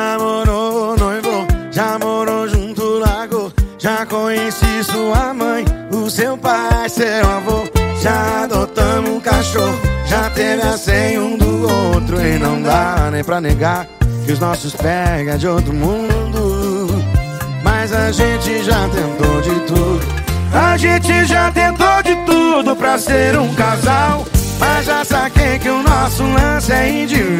Já namorou, noivo, já morou junto, lago. Já conheci sua mãe, o seu pai, seu avô. Já adotamos um cachorro, já teve a um do outro. E não dá nem pra negar que os nossos pega de outro mundo. Mas a gente já tentou de tudo. A gente já tentou de tudo pra ser um casal. Mas já saquei que o nosso lance é individual.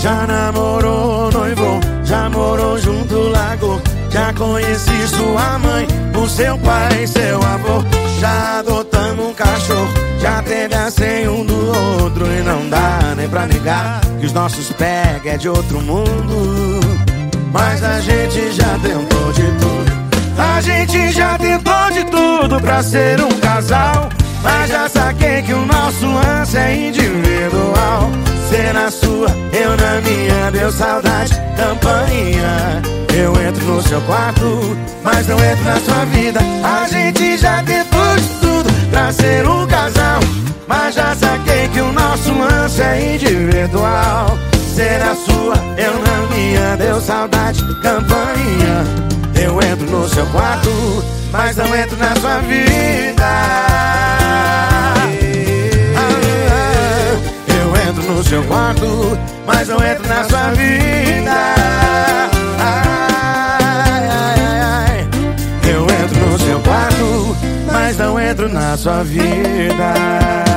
Já namorou, noivo, já morou junto, lago. Já conheci sua mãe, o seu pai, seu avô. Já adotamos um cachorro, já teve a senha um do outro. E não dá nem pra negar que os nossos pega é de outro mundo. Mas a gente já tentou de tudo. A gente já tentou de tudo pra ser um casal. Mas já saquei que o nosso lance é individual. Sua, eu na minha, deu saudade, campainha. Eu entro no seu quarto, mas não entro na sua vida. A gente já tentou de tudo pra ser um casal. Mas já saquei que o nosso lance é individual. Ser a sua, eu na minha, deu saudade, campainha. Eu entro no seu quarto, mas não entro na sua vida. Quarto, mas não entro na sua vida. Ai, ai, ai, Eu entro no seu quarto, mas não entro na sua vida.